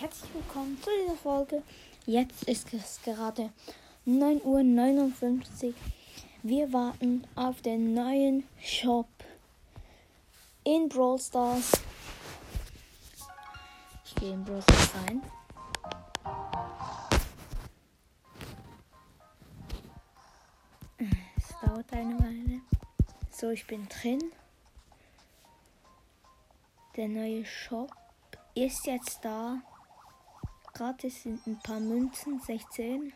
herzlich willkommen zu dieser Folge. Jetzt ist es gerade 9.59 Uhr. Wir warten auf den neuen Shop in Brawl Stars. Ich gehe in Brawl Stars rein. Es dauert eine Weile. So, ich bin drin. Der neue Shop ist jetzt da. Gratis sind ein paar Münzen, 16.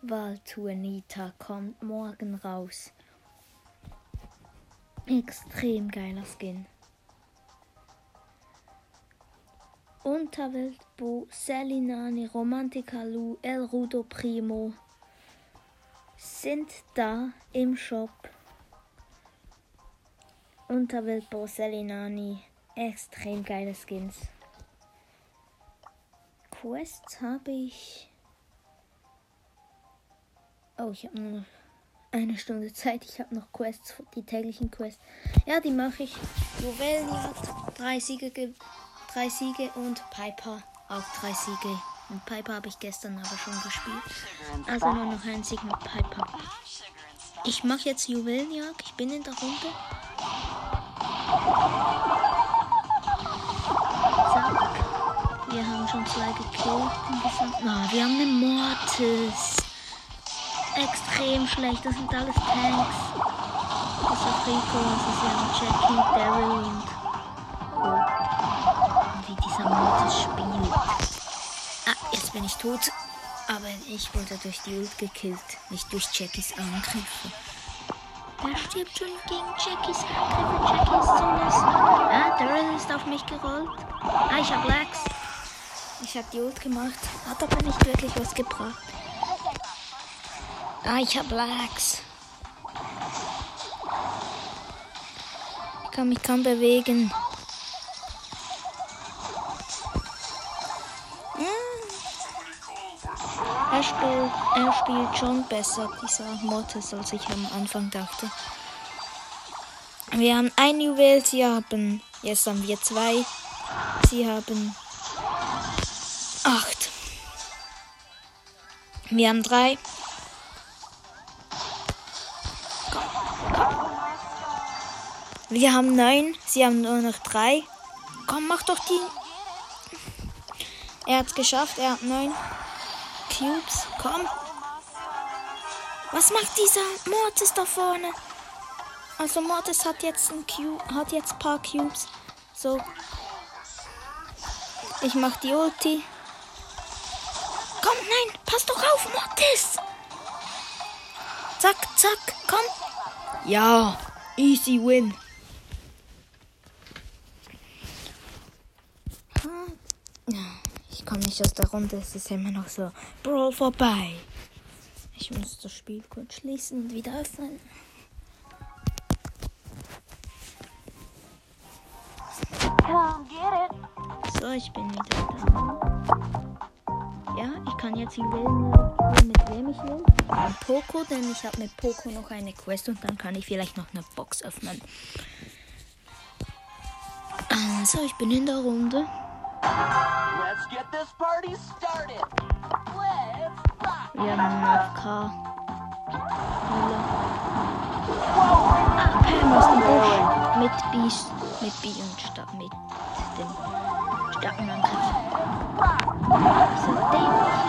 Waltuanita kommt morgen raus. Extrem geiler Skin. Unterwelt Bo, Selinani, Romantica Lu, El Rudo Primo sind da im Shop. Unterwelt Bo, Selinani, extrem geile Skins. Quests habe ich. Oh, ich habe nur noch eine Stunde Zeit. Ich habe noch Quests, die täglichen Quests. Ja, die mache ich. Juwelenjagd, drei Siege, drei Siege und Piper auch drei Siege. Und Piper habe ich gestern aber schon gespielt. Also nur noch ein Sieg mit Piper. Ich mache jetzt Juwelenjagd. Ich bin in der Runde. Wir haben schon zwei gekillt. Na, wir haben eine Mortis. Extrem schlecht. Das sind alles Tanks. Das ist Rico, das ist ja Jackie, Daryl und oh. wie dieser Mortis spielt. Ah, jetzt bin ich tot. Aber ich wurde durch die Ult gekillt, nicht durch Jackies Angriffe. Er stirbt schon gegen Jackies Angriffe. Jackie ist so nass. Ah, Daryl ist auf mich gerollt. Ah, ich hab Lags. Ich hab die Ult gemacht. Hat aber nicht wirklich was gebracht. Ah, ich hab Lags. Ich kann mich kaum bewegen. Er spielt, er spielt schon besser, dieser Mortis, als ich am Anfang dachte. Wir haben ein Juwel, sie haben, jetzt haben wir zwei, sie haben acht. Wir haben drei. Wir haben neun, sie haben nur noch drei. Komm, mach doch die. Er hat es geschafft, er hat neun. Cubes. Komm. Was macht dieser Mortis da vorne? Also Mortis hat jetzt ein Cube, hat jetzt ein paar Cubes. So. Ich mach die Ulti. Komm, nein, pass doch auf, Mortis. Zack, zack, komm. Ja, easy win. Ich komme nicht aus der Runde, es ist immer noch so. Brawl vorbei. Ich muss das Spiel kurz schließen und wieder öffnen. So, ich bin wieder da. Ja, ich kann jetzt wählen, mit wem ich will. Mit Poco, denn ich habe mit Poco noch eine Quest und dann kann ich vielleicht noch eine Box öffnen. Also, ich bin in der Runde. Let's get this party started. Let's. Wir haben einen AFK. Ah, Pam aus dem Busch. Mit B, mit B und Sta mit dem starken Angriff. So dämliche.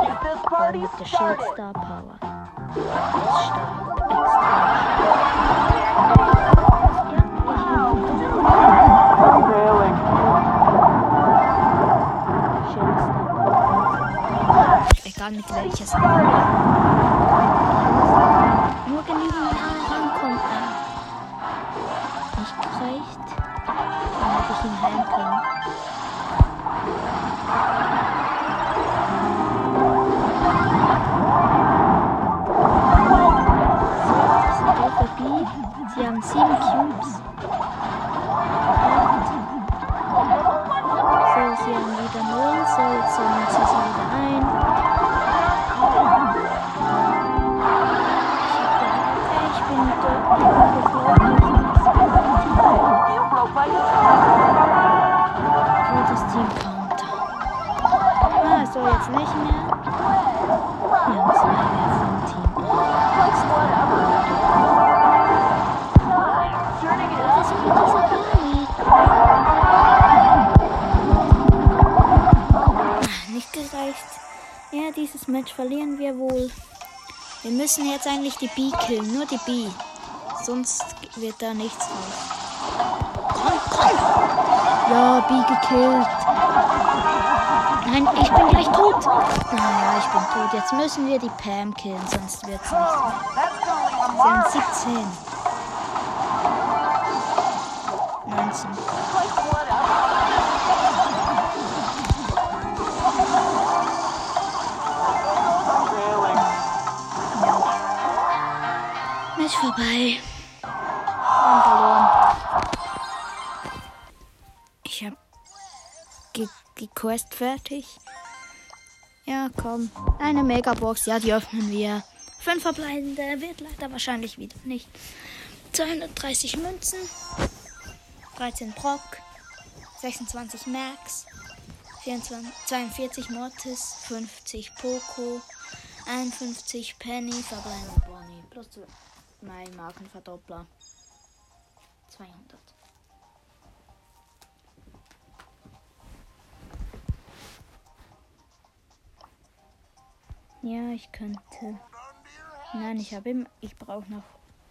Get this party mit der Shield started. Star Power. Das ist stark, extrem Failing. Egal mit welches. Nur genügend nah rankommt. Ah. Nicht gereicht. Dann hätte ich ihn heilen können. Ja, dieses Match verlieren wir wohl. Wir müssen jetzt eigentlich die B killen, nur die B. Sonst wird da nichts raus. Komm, komm! Ja, B gekillt. Nein, ich bin gleich tot. Naja, ich bin tot. Jetzt müssen wir die Pam killen, sonst wird's nichts mehr. Wir sind 17. 19. Match vorbei. Und verloren. Ich hab die, die Quest fertig. Ja, komm. Eine Megabox. Ja, die öffnen wir. Fünf verbleibende. Wird leider wahrscheinlich wieder nicht. 230 Münzen. 13 Brock. 26 Max. 24, 42 Mortis. 50 Poco. 51 Penny. Verbleibende Bonnie. Plus mein Markenverdoppler. 200. Ja, ich könnte. Nein, ich habe im. Ich brauche noch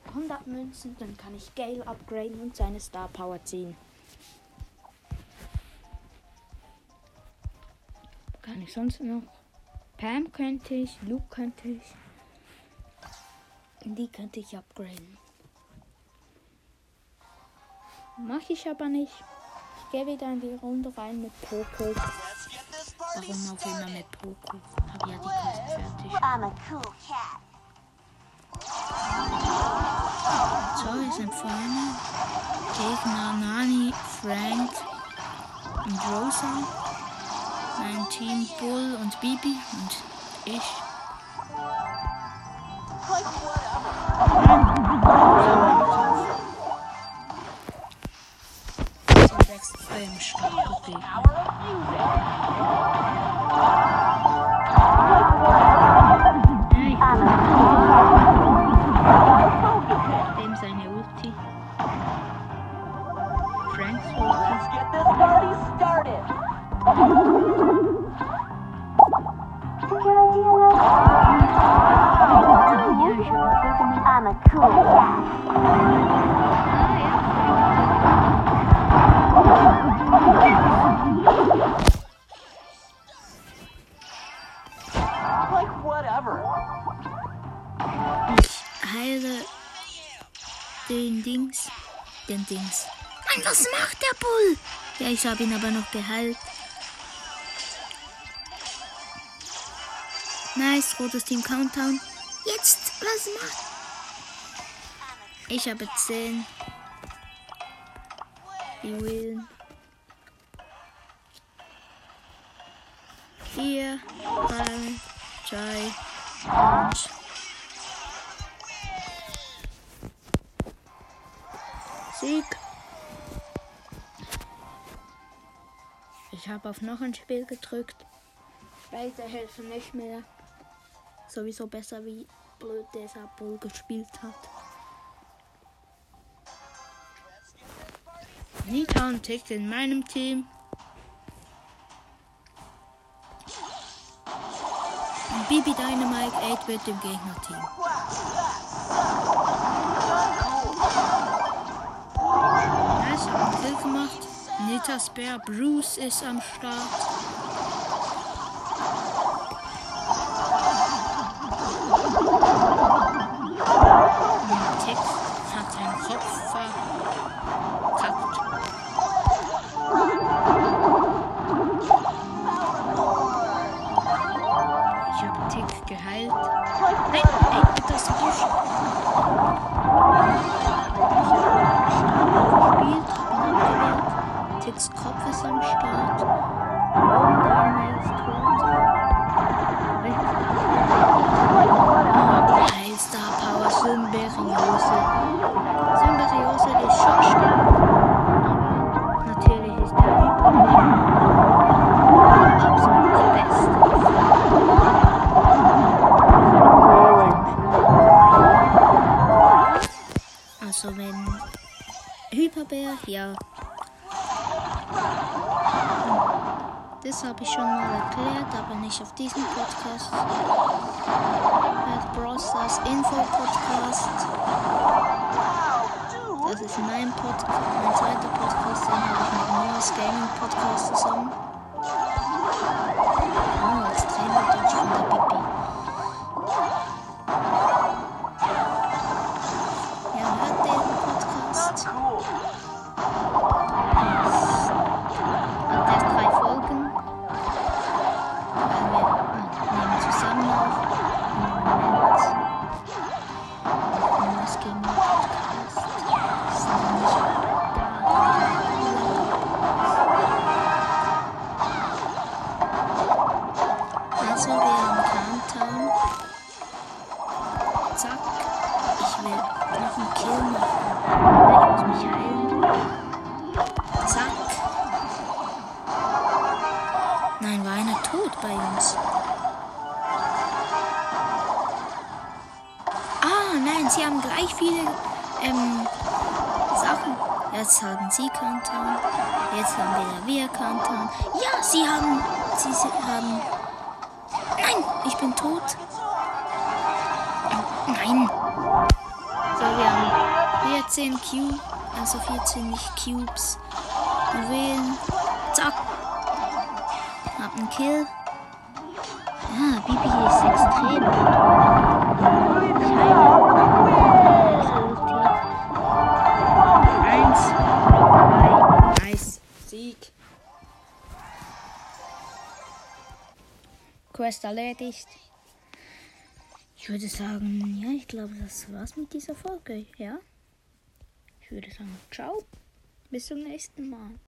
100 Münzen, dann kann ich Gale upgraden und seine Star Power ziehen. Kann ich sonst noch? Pam könnte ich, Luke könnte ich. Die könnte ich upgraden. Mach ich aber nicht. Ich gehe wieder in die Runde rein mit Poco. Warum auch immer mit Poco? Hab ja die Quest fertig. I'm a cool cat. So, wir sind vorne. Gegner Nani, Frank und Rosa. Mein Team Bull und Bibi und ich. Wir sind sechs im Start. Okay. Dings. Mann, was macht der Bull? Ja, ich habe ihn aber noch geheilt. Nice, rotes Team Countdown. Jetzt, was macht? Ich habe 10. Die Willen. 4, 3, 2, 1. Sieg. Ich habe auf noch ein Spiel gedrückt. Beide helfen nicht mehr. Sowieso besser wie blöd dieser Bull gespielt hat. Nita und Tick in meinem Team. Bibi Dynamite 8-Bit im Gegnerteam. Kill gemacht. Nita Spare Bruce ist am Start. Tick hat seinen Kopf verkackt. Seriose. Seriose ist schon schlimm, aber natürlich ist der Bebop absolut das Beste. Also wenn Hyperbär, ja. Das habe ich schon mal erklärt, aber nicht auf diesem Podcast. Brawl Stars Info Podcast. Das ist mein Podcast, mein zweiter Podcast, den habe ich mit Noah's Gaming Podcast zusammen. Gleich viele ähm, Sachen. Jetzt haben sie Countdown. Jetzt haben wieder wir Countdown. Ja, sie haben. Sie, haben. Nein, ich bin tot. Nein. So, wir haben 14 Cubes. Also 14 nicht Cubes. Juwelen. Zack. Hab einen Kill. Ah, Bibi ist extrem. Ich. Quest erledigt. Ich würde sagen, ja, ich glaube, das war's mit dieser Folge, ja? Ich würde sagen, ciao. Bis zum nächsten Mal.